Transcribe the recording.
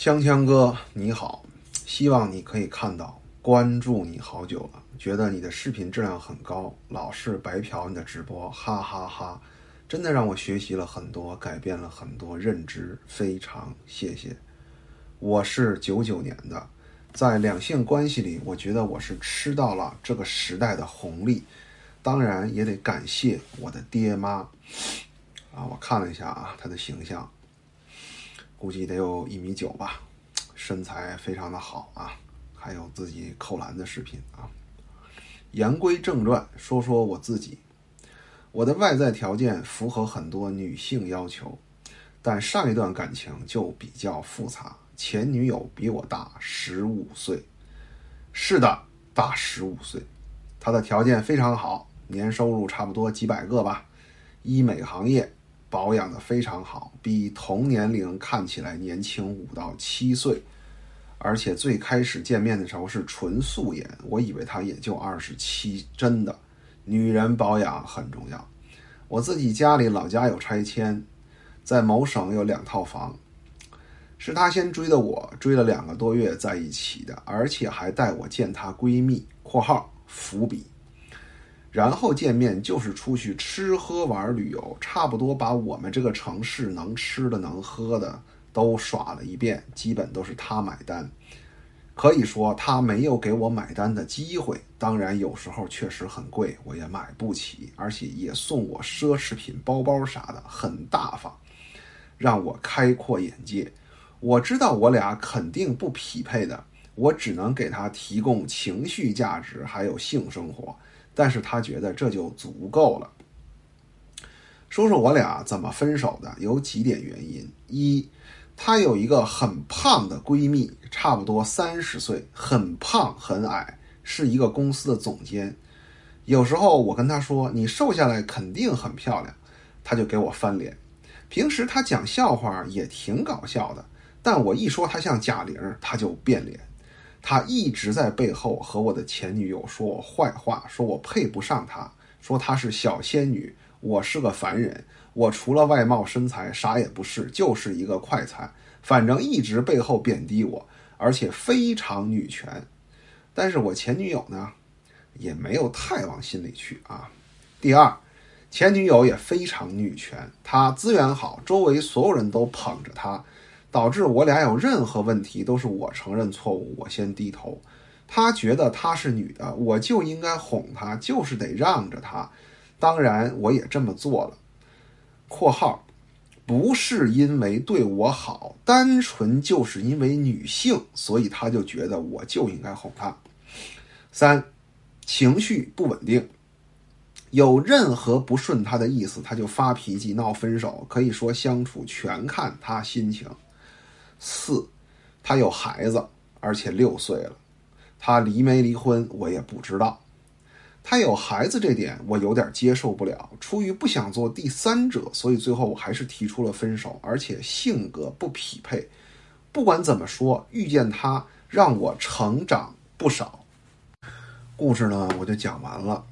锵锵哥，你好，希望你可以看到，关注你好久了，觉得你的视频质量很高，老是白嫖你的直播，哈哈哈，真的让我学习了很多，改变了很多认知，非常谢谢。我是九九年的，在两性关系里，我觉得我是吃到了这个时代的红利，当然也得感谢我的爹妈。啊，我看了一下啊，他的形象。估计得有一米九吧，身材非常的好啊，还有自己扣篮的视频啊。言归正传，说说我自己，我的外在条件符合很多女性要求，但上一段感情就比较复杂。前女友比我大十五岁，是的，大十五岁。她的条件非常好，年收入差不多几百个吧，医美行业。保养的非常好，比同年龄看起来年轻五到七岁，而且最开始见面的时候是纯素颜，我以为她也就二十七。真的，女人保养很重要。我自己家里老家有拆迁，在某省有两套房，是她先追的我，追了两个多月在一起的，而且还带我见她闺蜜（括号伏笔）。然后见面就是出去吃喝玩旅游，差不多把我们这个城市能吃的能喝的都耍了一遍，基本都是他买单。可以说他没有给我买单的机会。当然有时候确实很贵，我也买不起，而且也送我奢侈品包包啥的，很大方，让我开阔眼界。我知道我俩肯定不匹配的，我只能给他提供情绪价值，还有性生活。但是他觉得这就足够了。说说我俩怎么分手的，有几点原因：一，她有一个很胖的闺蜜，差不多三十岁，很胖很矮，是一个公司的总监。有时候我跟她说：“你瘦下来肯定很漂亮。”她就给我翻脸。平时她讲笑话也挺搞笑的，但我一说她像贾玲，她就变脸。他一直在背后和我的前女友说我坏话，说我配不上她，说她是小仙女，我是个凡人，我除了外貌身材啥也不是，就是一个快餐。反正一直背后贬低我，而且非常女权。但是我前女友呢，也没有太往心里去啊。第二，前女友也非常女权，她资源好，周围所有人都捧着她。导致我俩有任何问题都是我承认错误，我先低头。他觉得她是女的，我就应该哄她，就是得让着她。当然，我也这么做了。（括号）不是因为对我好，单纯就是因为女性，所以他就觉得我就应该哄她。三，情绪不稳定，有任何不顺他的意思，他就发脾气闹分手。可以说相处全看他心情。四，他有孩子，而且六岁了。他离没离婚，我也不知道。他有孩子这点，我有点接受不了。出于不想做第三者，所以最后我还是提出了分手。而且性格不匹配。不管怎么说，遇见他让我成长不少。故事呢，我就讲完了。